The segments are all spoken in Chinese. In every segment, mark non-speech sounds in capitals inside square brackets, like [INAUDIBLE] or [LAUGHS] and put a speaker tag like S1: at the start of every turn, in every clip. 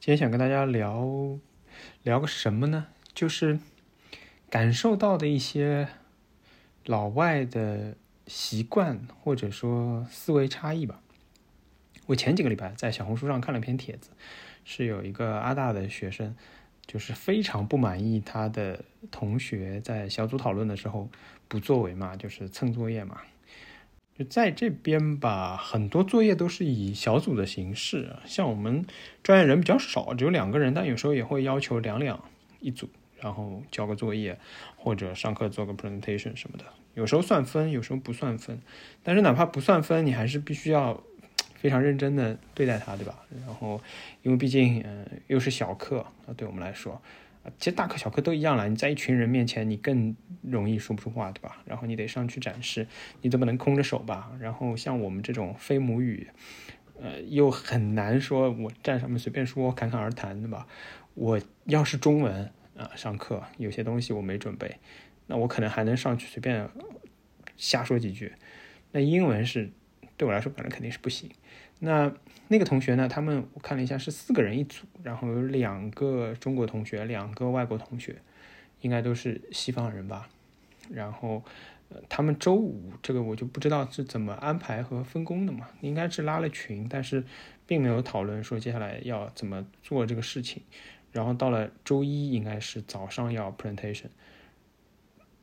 S1: 今天想跟大家聊聊个什么呢？就是感受到的一些老外的习惯或者说思维差异吧。我前几个礼拜在小红书上看了篇帖子，是有一个阿大的学生，就是非常不满意他的同学在小组讨论的时候不作为嘛，就是蹭作业嘛。在这边吧，很多作业都是以小组的形式，像我们专业人比较少，只有两个人，但有时候也会要求两两一组，然后交个作业或者上课做个 presentation 什么的。有时候算分，有时候不算分，但是哪怕不算分，你还是必须要非常认真的对待它，对吧？然后，因为毕竟，嗯，又是小课，对我们来说。其实大课小课都一样了，你在一群人面前，你更容易说不出话，对吧？然后你得上去展示，你总不能空着手吧？然后像我们这种非母语，呃，又很难说，我站上面随便说，侃侃而谈，对吧？我要是中文啊，上课有些东西我没准备，那我可能还能上去随便瞎说几句。那英文是对我来说，反正肯定是不行。那那个同学呢？他们我看了一下，是四个人一组，然后有两个中国同学，两个外国同学，应该都是西方人吧。然后，呃，他们周五这个我就不知道是怎么安排和分工的嘛，应该是拉了群，但是并没有讨论说接下来要怎么做这个事情。然后到了周一，应该是早上要 presentation，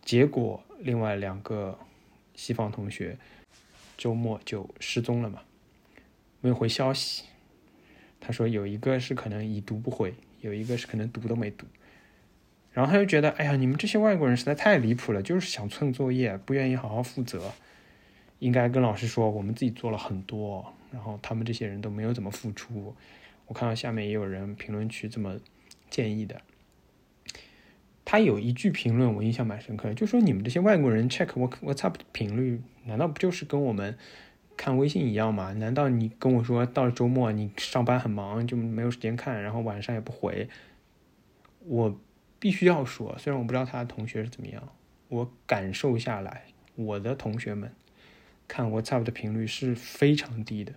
S1: 结果另外两个西方同学周末就失踪了嘛。没有回消息，他说有一个是可能已读不回，有一个是可能读都没读，然后他就觉得，哎呀，你们这些外国人实在太离谱了，就是想蹭作业，不愿意好好负责，应该跟老师说，我们自己做了很多，然后他们这些人都没有怎么付出。我看到下面也有人评论区这么建议的，他有一句评论我印象蛮深刻的，就说你们这些外国人 check what WhatsApp 频率，难道不就是跟我们？看微信一样嘛？难道你跟我说到了周末你上班很忙就没有时间看，然后晚上也不回？我必须要说，虽然我不知道他的同学是怎么样，我感受下来，我的同学们看 WhatsApp 的频率是非常低的，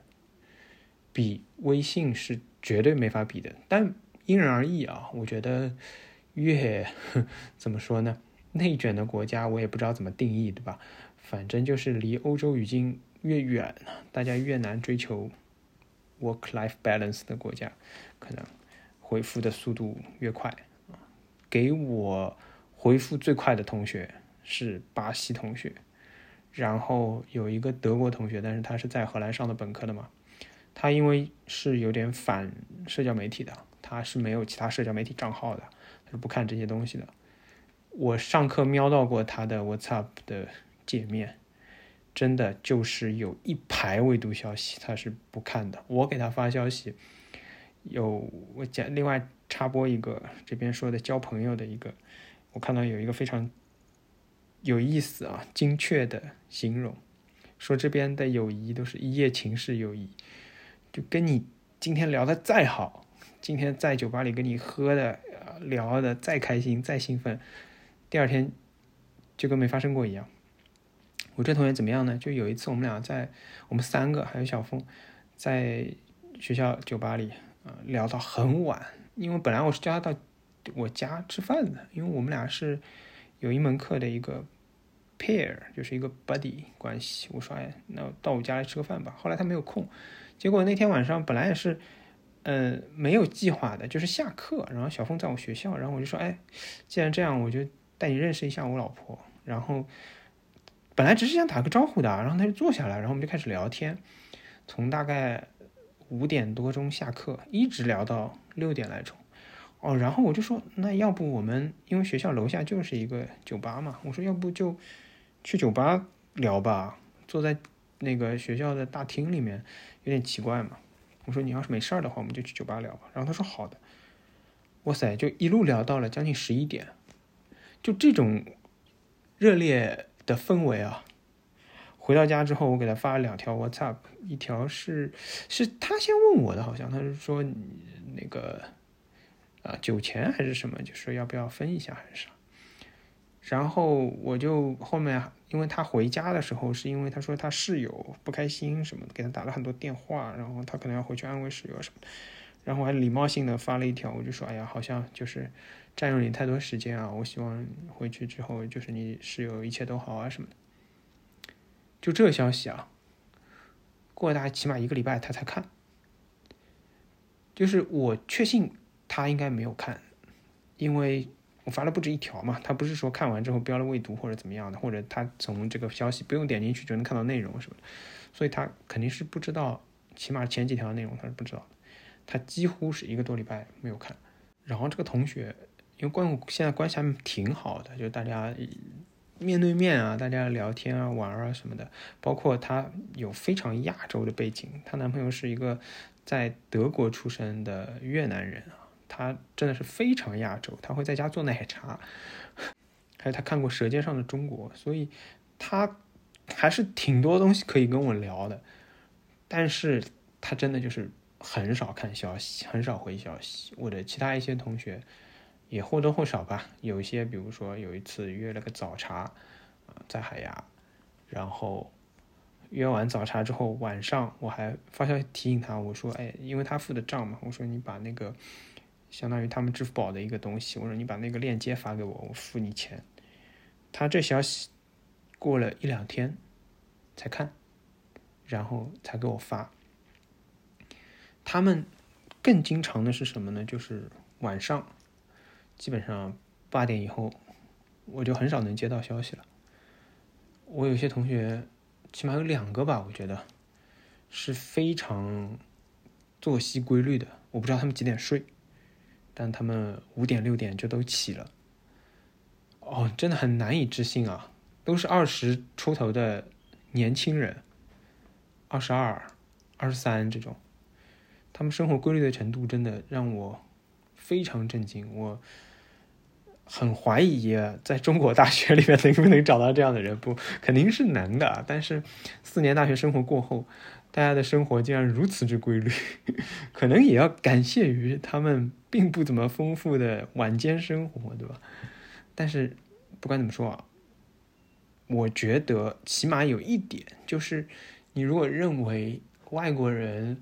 S1: 比微信是绝对没法比的。但因人而异啊，我觉得越 [LAUGHS] 怎么说呢？内卷的国家我也不知道怎么定义，对吧？反正就是离欧洲已经。越远，大家越难追求 work-life balance 的国家，可能回复的速度越快。给我回复最快的同学是巴西同学，然后有一个德国同学，但是他是在荷兰上的本科的嘛，他因为是有点反社交媒体的，他是没有其他社交媒体账号的，他是不看这些东西的。我上课瞄到过他的 WhatsApp 的界面。真的就是有一排未读消息，他是不看的。我给他发消息，有我讲另外插播一个这边说的交朋友的一个，我看到有一个非常有意思啊、精确的形容，说这边的友谊都是一夜情式友谊，就跟你今天聊的再好，今天在酒吧里跟你喝的聊的再开心再兴奋，第二天就跟没发生过一样。我这同学怎么样呢？就有一次我们俩在，我们三个还有小峰，在学校酒吧里啊聊到很晚，因为本来我是叫他到我家吃饭的，因为我们俩是有一门课的一个 pair，就是一个 buddy 关系。我说哎，那到我家来吃个饭吧。后来他没有空，结果那天晚上本来也是，嗯，没有计划的，就是下课，然后小峰在我学校，然后我就说哎，既然这样，我就带你认识一下我老婆，然后。本来只是想打个招呼的，然后他就坐下来，然后我们就开始聊天，从大概五点多钟下课，一直聊到六点来钟。哦，然后我就说，那要不我们因为学校楼下就是一个酒吧嘛，我说要不就去酒吧聊吧，坐在那个学校的大厅里面有点奇怪嘛。我说你要是没事儿的话，我们就去酒吧聊吧。然后他说好的。哇塞，就一路聊到了将近十一点，就这种热烈。的氛围啊！回到家之后，我给他发了两条 WhatsApp，一条是是他先问我的，好像他是说那个啊酒钱还是什么，就说要不要分一下还是啥。然后我就后面，因为他回家的时候，是因为他说他室友不开心什么的，给他打了很多电话，然后他可能要回去安慰室友什么的。然后我还礼貌性的发了一条，我就说，哎呀，好像就是占用你太多时间啊，我希望回去之后就是你室友一切都好啊什么的。就这消息啊，过了大概起码一个礼拜他才看，就是我确信他应该没有看，因为我发了不止一条嘛，他不是说看完之后标了未读或者怎么样的，或者他从这个消息不用点进去就能看到内容什么的，所以他肯定是不知道，起码前几条内容他是不知道的。他几乎是一个多礼拜没有看，然后这个同学，因为关现在关系还挺好的，就大家面对面啊，大家聊天啊、玩啊什么的。包括她有非常亚洲的背景，她男朋友是一个在德国出生的越南人啊，他真的是非常亚洲。他会在家做奶茶，[LAUGHS] 还有他看过《舌尖上的中国》，所以他还是挺多东西可以跟我聊的。但是他真的就是。很少看消息，很少回消息。我的其他一些同学也或多或少吧，有一些，比如说有一次约了个早茶，啊，在海牙，然后约完早茶之后，晚上我还发消息提醒他，我说，哎，因为他付的账嘛，我说你把那个相当于他们支付宝的一个东西，我说你把那个链接发给我，我付你钱。他这消息过了一两天才看，然后才给我发。他们更经常的是什么呢？就是晚上，基本上八点以后，我就很少能接到消息了。我有些同学，起码有两个吧，我觉得是非常作息规律的。我不知道他们几点睡，但他们五点六点就都起了。哦，真的很难以置信啊！都是二十出头的年轻人，二十二、二十三这种。他们生活规律的程度真的让我非常震惊，我很怀疑在中国大学里面能不能找到这样的人，不肯定是能的。但是四年大学生活过后，大家的生活竟然如此之规律，[LAUGHS] 可能也要感谢于他们并不怎么丰富的晚间生活，对吧？但是不管怎么说啊，我觉得起码有一点就是，你如果认为外国人。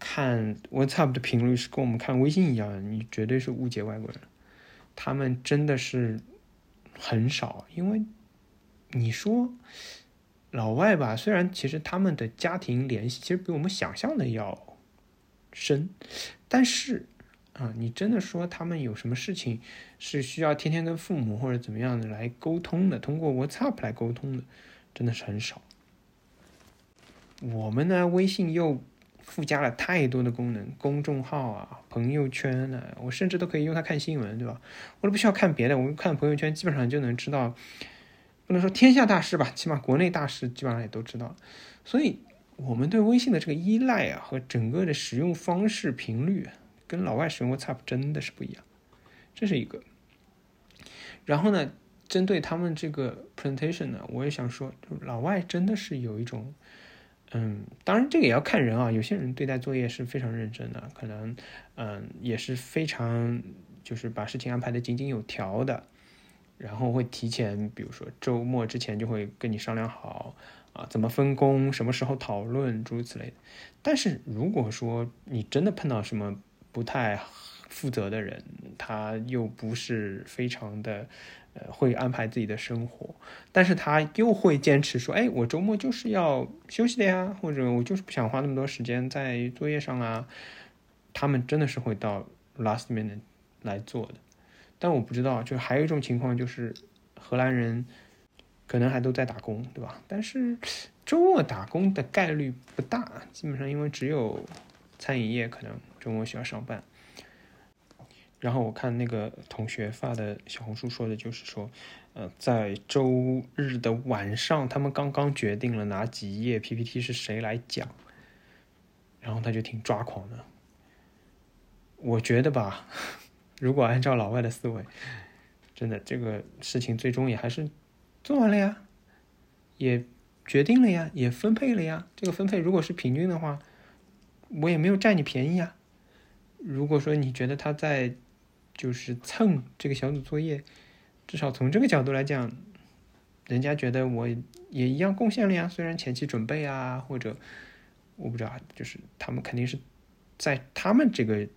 S1: 看 WhatsApp 的频率是跟我们看微信一样的，你绝对是误解外国人。他们真的是很少，因为你说老外吧，虽然其实他们的家庭联系其实比我们想象的要深，但是啊，你真的说他们有什么事情是需要天天跟父母或者怎么样的来沟通的，通过 WhatsApp 来沟通的，真的是很少。我们呢，微信又。附加了太多的功能，公众号啊，朋友圈呢，我甚至都可以用它看新闻，对吧？我都不需要看别的，我看朋友圈基本上就能知道，不能说天下大事吧，起码国内大事基本上也都知道。所以，我们对微信的这个依赖啊，和整个的使用方式频率，跟老外使用 WhatsApp 真的是不一样，这是一个。然后呢，针对他们这个 presentation 呢，我也想说，就老外真的是有一种。嗯，当然这个也要看人啊。有些人对待作业是非常认真的，可能嗯也是非常就是把事情安排的井井有条的，然后会提前，比如说周末之前就会跟你商量好啊，怎么分工，什么时候讨论，诸如此类的。但是如果说你真的碰到什么不太负责的人，他又不是非常的。呃会安排自己的生活，但是他又会坚持说：“哎，我周末就是要休息的呀，或者我就是不想花那么多时间在作业上啊。”他们真的是会到 last minute 来做的，但我不知道，就还有一种情况就是，荷兰人可能还都在打工，对吧？但是周末打工的概率不大，基本上因为只有餐饮业可能周末需要上班。然后我看那个同学发的小红书说的，就是说，呃，在周日的晚上，他们刚刚决定了哪几页 PPT 是谁来讲，然后他就挺抓狂的。我觉得吧，[LAUGHS] 如果按照老外的思维，真的这个事情最终也还是做完了呀，也决定了呀，也分配了呀。这个分配如果是平均的话，我也没有占你便宜啊。如果说你觉得他在就是蹭这个小组作业，至少从这个角度来讲，人家觉得我也一样贡献了呀。虽然前期准备啊，或者我不知道，就是他们肯定是在他们这个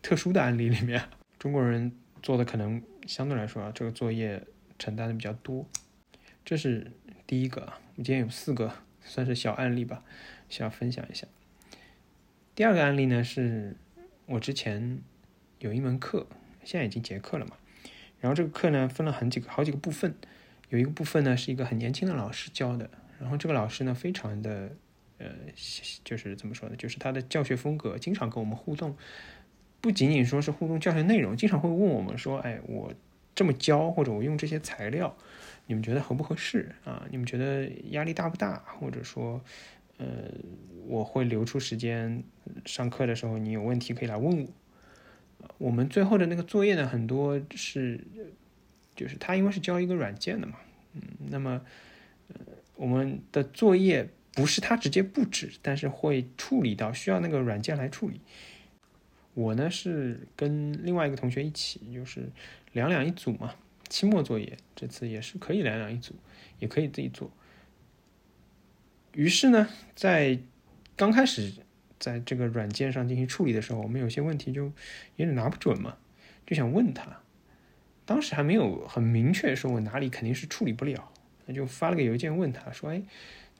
S1: 特殊的案例里面，中国人做的可能相对来说啊，这个作业承担的比较多。这是第一个，我今天有四个算是小案例吧，需要分享一下。第二个案例呢，是我之前有一门课，现在已经结课了嘛。然后这个课呢，分了很几个好几个部分，有一个部分呢是一个很年轻的老师教的，然后这个老师呢非常的。呃，就是怎么说呢？就是他的教学风格经常跟我们互动，不仅仅说是互动教学内容，经常会问我们说：“哎，我这么教，或者我用这些材料，你们觉得合不合适啊？你们觉得压力大不大？或者说，呃，我会留出时间上课的时候，你有问题可以来问我。”我们最后的那个作业呢，很多是就是他因为是教一个软件的嘛，嗯，那么呃，我们的作业。不是他直接布置，但是会处理到需要那个软件来处理。我呢是跟另外一个同学一起，就是两两一组嘛。期末作业这次也是可以两两一组，也可以自己做。于是呢，在刚开始在这个软件上进行处理的时候，我们有些问题就有点拿不准嘛，就想问他。当时还没有很明确说我哪里肯定是处理不了，那就发了个邮件问他说：“哎。”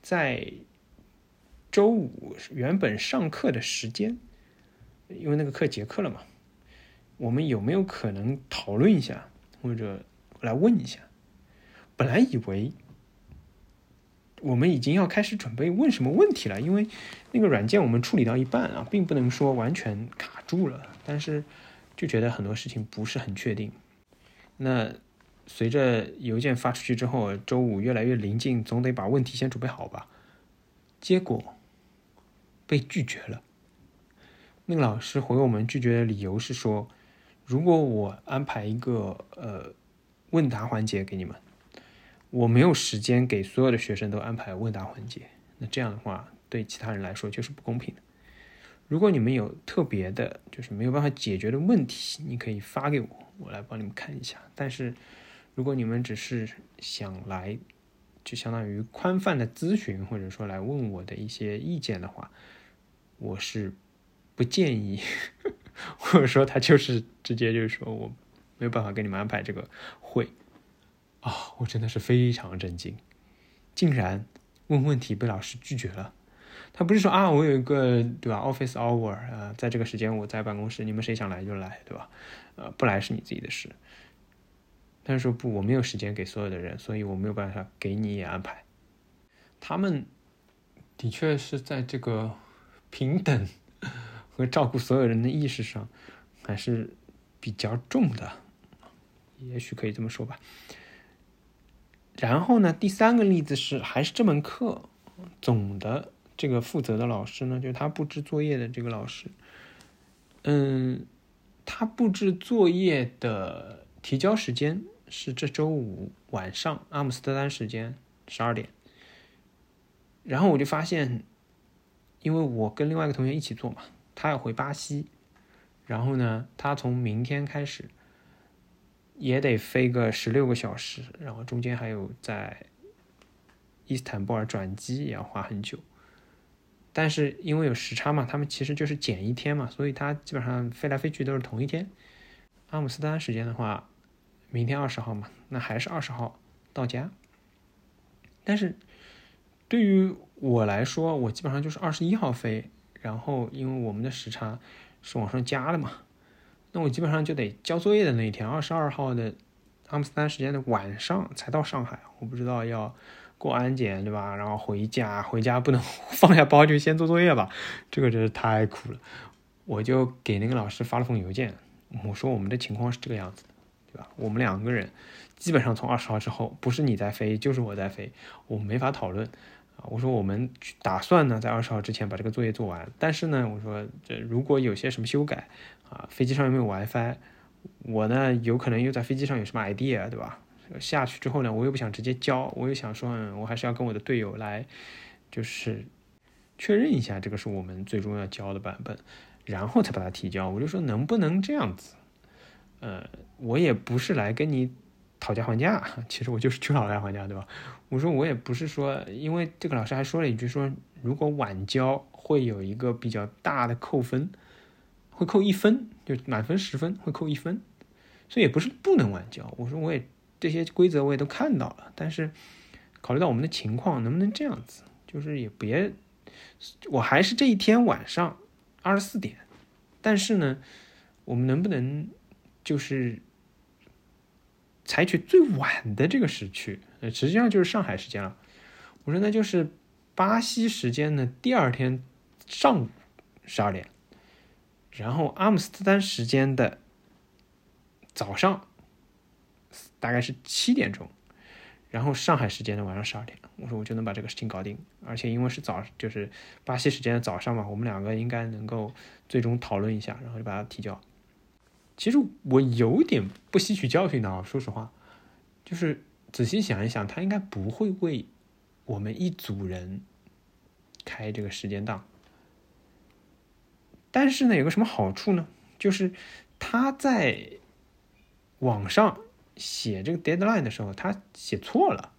S1: 在周五原本上课的时间，因为那个课结课了嘛，我们有没有可能讨论一下，或者来问一下？本来以为我们已经要开始准备问什么问题了，因为那个软件我们处理到一半啊，并不能说完全卡住了，但是就觉得很多事情不是很确定。那。随着邮件发出去之后，周五越来越临近，总得把问题先准备好吧。结果被拒绝了。那个老师回我们拒绝的理由是说，如果我安排一个呃问答环节给你们，我没有时间给所有的学生都安排问答环节，那这样的话对其他人来说就是不公平的。如果你们有特别的，就是没有办法解决的问题，你可以发给我，我来帮你们看一下。但是。如果你们只是想来，就相当于宽泛的咨询，或者说来问我的一些意见的话，我是不建议，[LAUGHS] 或者说他就是直接就是说我没有办法给你们安排这个会啊，我真的是非常震惊，竟然问问题被老师拒绝了。他不是说啊，我有一个对吧，office hour 啊，在这个时间我在办公室，你们谁想来就来，对吧？呃，不来是你自己的事。他说不，我没有时间给所有的人，所以我没有办法给你也安排。他们的确是在这个平等和照顾所有人的意识上还是比较重的，也许可以这么说吧。然后呢，第三个例子是还是这门课总的这个负责的老师呢，就是他布置作业的这个老师，嗯，他布置作业的。提交时间是这周五晚上阿姆斯特丹时间十二点，然后我就发现，因为我跟另外一个同学一起做嘛，他要回巴西，然后呢，他从明天开始也得飞个十六个小时，然后中间还有在伊斯坦布尔转机也要花很久，但是因为有时差嘛，他们其实就是减一天嘛，所以他基本上飞来飞去都是同一天。阿姆斯特丹时间的话。明天二十号嘛，那还是二十号到家。但是对于我来说，我基本上就是二十一号飞，然后因为我们的时差是往上加的嘛，那我基本上就得交作业的那一天，二十二号的阿姆斯特丹时间的晚上才到上海。我不知道要过安检对吧？然后回家，回家不能 [LAUGHS] 放下包就先做作业吧？这个真是太苦了。我就给那个老师发了封邮件，我说我们的情况是这个样子。对吧？我们两个人基本上从二十号之后，不是你在飞，就是我在飞，我们没法讨论啊。我说我们打算呢，在二十号之前把这个作业做完。但是呢，我说这如果有些什么修改啊，飞机上有没有 WiFi？我呢，有可能又在飞机上有什么 idea，对吧？下去之后呢，我又不想直接交，我又想说，嗯，我还是要跟我的队友来，就是确认一下这个是我们最终要交的版本，然后才把它提交。我就说能不能这样子？呃，我也不是来跟你讨价还价。[LAUGHS] 其实我就是去讨价还价，对吧？我说我也不是说，因为这个老师还说了一句说，如果晚交会有一个比较大的扣分，会扣一分，就满分十分会扣一分，所以也不是不能晚交。我说我也这些规则我也都看到了，但是考虑到我们的情况，能不能这样子？就是也别，我还是这一天晚上二十四点，但是呢，我们能不能就是采取最晚的这个时区？呃，实际上就是上海时间了。我说那就是巴西时间的第二天上午十二点，然后阿姆斯特丹时间的早上大概是七点钟。然后上海时间的晚上十二点，我说我就能把这个事情搞定，而且因为是早，就是巴西时间的早上嘛，我们两个应该能够最终讨论一下，然后就把它提交。其实我有点不吸取教训的啊，说实话，就是仔细想一想，他应该不会为我们一组人开这个时间档。但是呢，有个什么好处呢？就是他在网上。写这个 deadline 的时候，他写错了。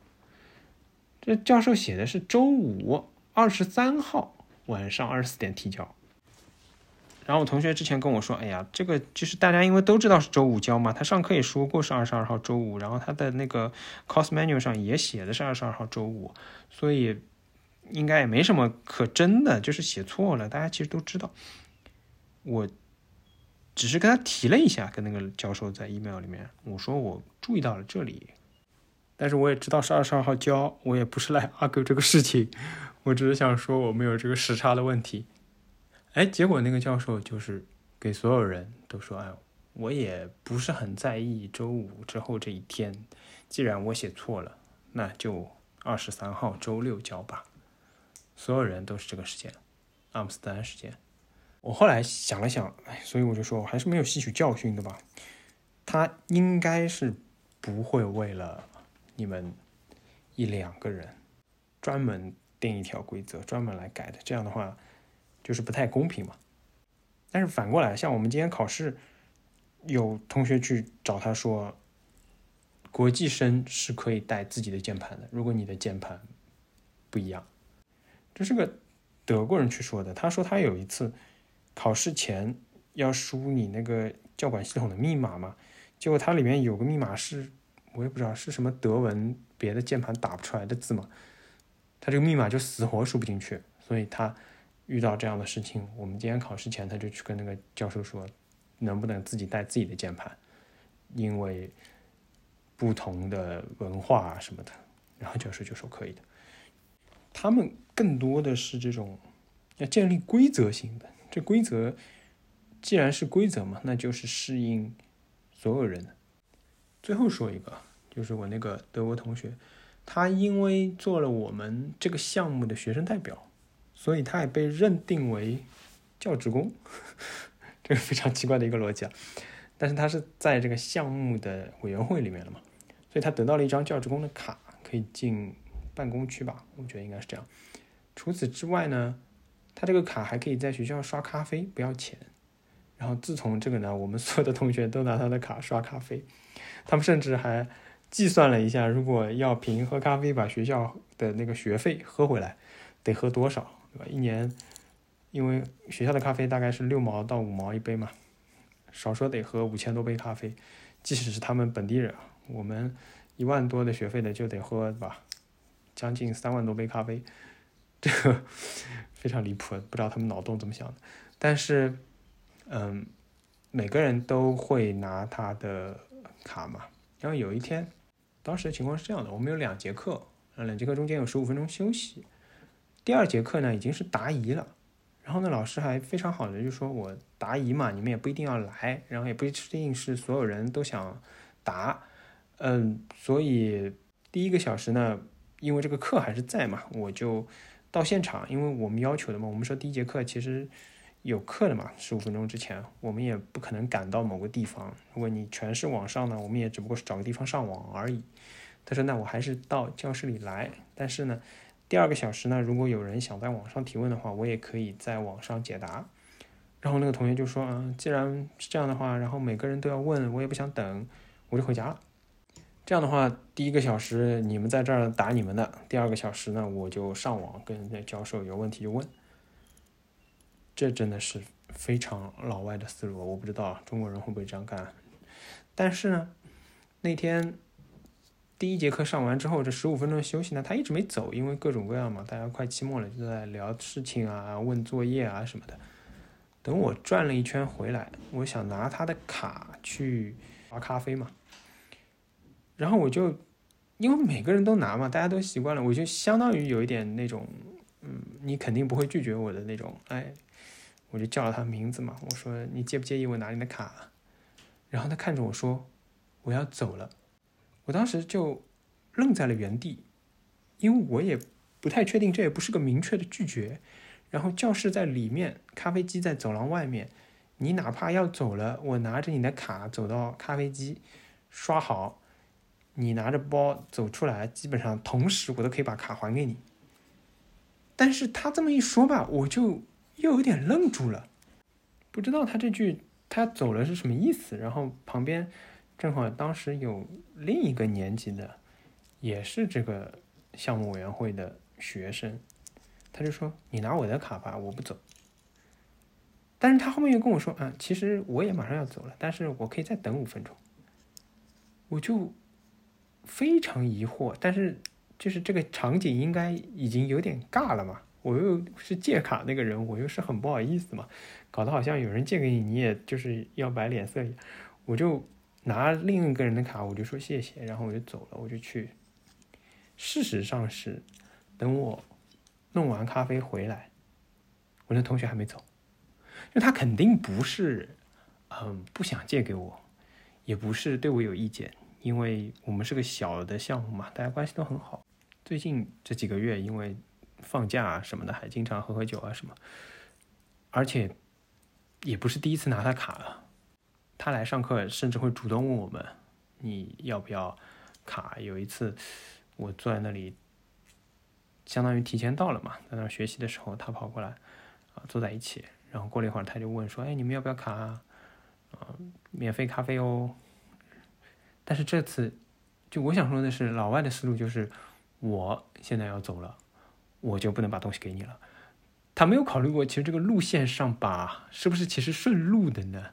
S1: 这教授写的是周五二十三号晚上二十四点提交。然后我同学之前跟我说：“哎呀，这个就是大家因为都知道是周五交嘛，他上课也说过是二十二号周五，然后他的那个 course manual 上也写的是二十二号周五，所以应该也没什么可争的，就是写错了，大家其实都知道。”我。只是跟他提了一下，跟那个教授在 email 里面，我说我注意到了这里，但是我也知道是二十二号交，我也不是来 argue 这个事情，我只是想说我们有这个时差的问题。哎，结果那个教授就是给所有人都说，哎，我也不是很在意周五之后这一天，既然我写错了，那就二十三号周六交吧。所有人都是这个时间，阿姆斯特丹时间。我后来想了想，哎，所以我就说，我还是没有吸取教训的吧。他应该是不会为了你们一两个人专门定一条规则，专门来改的。这样的话，就是不太公平嘛。但是反过来，像我们今天考试，有同学去找他说，国际生是可以带自己的键盘的，如果你的键盘不一样。这是个德国人去说的，他说他有一次。考试前要输你那个教管系统的密码嘛？结果它里面有个密码是，我也不知道是什么德文，别的键盘打不出来的字嘛。他这个密码就死活输不进去，所以他遇到这样的事情，我们今天考试前他就去跟那个教授说，能不能自己带自己的键盘，因为不同的文化啊什么的。然后教授就说可以的。他们更多的是这种要建立规则性的。这规则既然是规则嘛，那就是适应所有人的。最后说一个，就是我那个德国同学，他因为做了我们这个项目的学生代表，所以他也被认定为教职工，[LAUGHS] 这个非常奇怪的一个逻辑啊。但是他是在这个项目的委员会里面了嘛，所以他得到了一张教职工的卡，可以进办公区吧？我觉得应该是这样。除此之外呢？他这个卡还可以在学校刷咖啡，不要钱。然后自从这个呢，我们所有的同学都拿他的卡刷咖啡。他们甚至还计算了一下，如果要凭喝咖啡把学校的那个学费喝回来，得喝多少，对吧？一年，因为学校的咖啡大概是六毛到五毛一杯嘛，少说得喝五千多杯咖啡。即使是他们本地人，我们一万多的学费的就得喝吧，将近三万多杯咖啡，这个。非常离谱，不知道他们脑洞怎么想的。但是，嗯，每个人都会拿他的卡嘛。然后有一天，当时的情况是这样的：我们有两节课，两节课中间有十五分钟休息。第二节课呢，已经是答疑了。然后呢，老师还非常好的就说：“我答疑嘛，你们也不一定要来，然后也不一定是所有人都想答。嗯，所以第一个小时呢，因为这个课还是在嘛，我就。”到现场，因为我们要求的嘛，我们说第一节课其实有课的嘛，十五分钟之前，我们也不可能赶到某个地方。如果你全是网上呢，我们也只不过是找个地方上网而已。他说：“那我还是到教室里来，但是呢，第二个小时呢，如果有人想在网上提问的话，我也可以在网上解答。”然后那个同学就说：“嗯，既然是这样的话，然后每个人都要问，我也不想等，我就回家了。”这样的话，第一个小时你们在这儿打你们的，第二个小时呢，我就上网跟那教授有问题就问。这真的是非常老外的思路，我不知道中国人会不会这样干。但是呢，那天第一节课上完之后，这十五分钟休息呢，他一直没走，因为各种各样嘛，大家快期末了，就在聊事情啊、问作业啊什么的。等我转了一圈回来，我想拿他的卡去刷咖啡嘛，然后我就因为每个人都拿嘛，大家都习惯了，我就相当于有一点那种，嗯，你肯定不会拒绝我的那种，哎，我就叫了他名字嘛，我说你介不介意我拿你的卡？然后他看着我说我要走了，我当时就愣在了原地，因为我也不太确定，这也不是个明确的拒绝。然后教室在里面，咖啡机在走廊外面。你哪怕要走了，我拿着你的卡走到咖啡机刷好，你拿着包走出来，基本上同时我都可以把卡还给你。但是他这么一说吧，我就又有点愣住了，不知道他这句他走了是什么意思。然后旁边正好当时有另一个年级的，也是这个项目委员会的学生。他就说：“你拿我的卡吧，我不走。”但是他后面又跟我说：“啊，其实我也马上要走了，但是我可以再等五分钟。”我就非常疑惑，但是就是这个场景应该已经有点尬了嘛，我又是借卡那个人，我又是很不好意思嘛，搞得好像有人借给你，你也就是要摆脸色一样。我就拿另一个人的卡，我就说谢谢，然后我就走了，我就去。事实上是等我。弄完咖啡回来，我那同学还没走，因为他肯定不是，嗯，不想借给我，也不是对我有意见，因为我们是个小的项目嘛，大家关系都很好。最近这几个月，因为放假啊什么的，还经常喝喝酒啊什么，而且也不是第一次拿他卡了，他来上课甚至会主动问我们你要不要卡。有一次我坐在那里。相当于提前到了嘛，在那学习的时候，他跑过来，啊，坐在一起，然后过了一会儿，他就问说：“哎，你们要不要卡啊？啊，免费咖啡哦。”但是这次，就我想说的是，老外的思路就是，我现在要走了，我就不能把东西给你了。他没有考虑过，其实这个路线上吧是不是其实顺路的呢？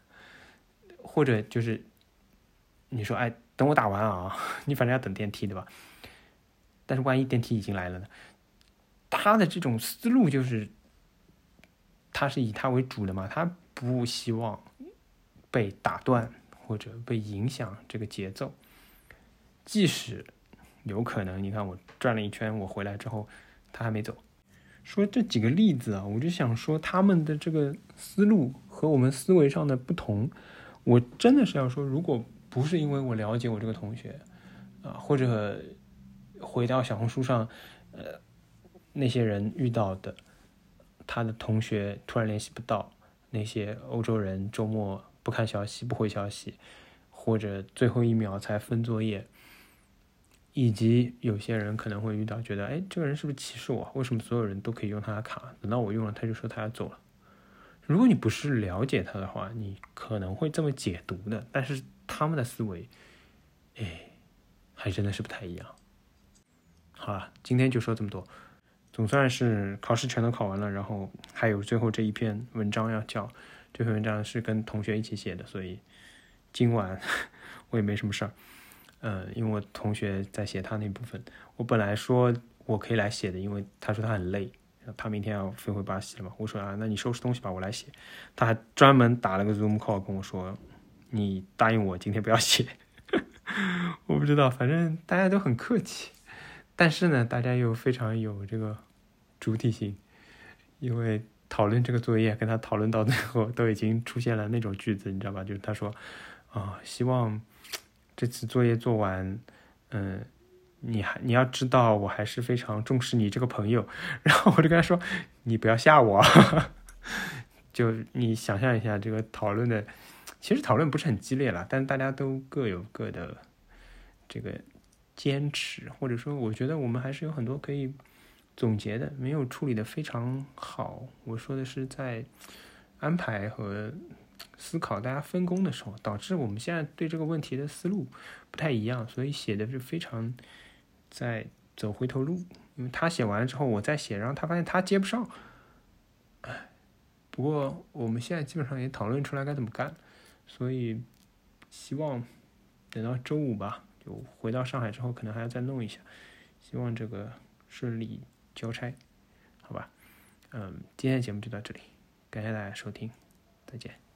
S1: 或者就是，你说，哎，等我打完啊，你反正要等电梯对吧？但是万一电梯已经来了呢？他的这种思路就是，他是以他为主的嘛，他不希望被打断或者被影响这个节奏。即使有可能，你看我转了一圈，我回来之后他还没走。说这几个例子啊，我就想说他们的这个思路和我们思维上的不同。我真的是要说，如果不是因为我了解我这个同学啊，或者回到小红书上，呃。那些人遇到的，他的同学突然联系不到，那些欧洲人周末不看消息、不回消息，或者最后一秒才分作业，以及有些人可能会遇到，觉得哎，这个人是不是歧视我？为什么所有人都可以用他的卡，等到我用了，他就说他要走了？如果你不是了解他的话，你可能会这么解读的。但是他们的思维，哎，还真的是不太一样。好了，今天就说这么多。总算是考试全都考完了，然后还有最后这一篇文章要交。这篇文章是跟同学一起写的，所以今晚 [LAUGHS] 我也没什么事儿。嗯，因为我同学在写他那部分，我本来说我可以来写的，因为他说他很累，他明天要飞回巴西了嘛。我说啊，那你收拾东西吧，我来写。他还专门打了个 Zoom call 跟我说，你答应我今天不要写。[LAUGHS] 我不知道，反正大家都很客气，但是呢，大家又非常有这个。主体性，因为讨论这个作业，跟他讨论到最后，都已经出现了那种句子，你知道吧？就是他说，啊，希望这次作业做完，嗯，你还你要知道，我还是非常重视你这个朋友。[LAUGHS] 然后我就跟他说，你不要吓我。[LAUGHS] 就你想象一下，这个讨论的，其实讨论不是很激烈了，但大家都各有各的这个坚持，或者说，我觉得我们还是有很多可以。总结的没有处理的非常好。我说的是在安排和思考大家分工的时候，导致我们现在对这个问题的思路不太一样，所以写的是非常在走回头路。因为他写完了之后，我再写，然后他发现他接不上。哎，不过我们现在基本上也讨论出来该怎么干，所以希望等到周五吧，就回到上海之后，可能还要再弄一下，希望这个顺利交差，好吧？嗯，今天的节目就到这里，感谢大家收听，再见。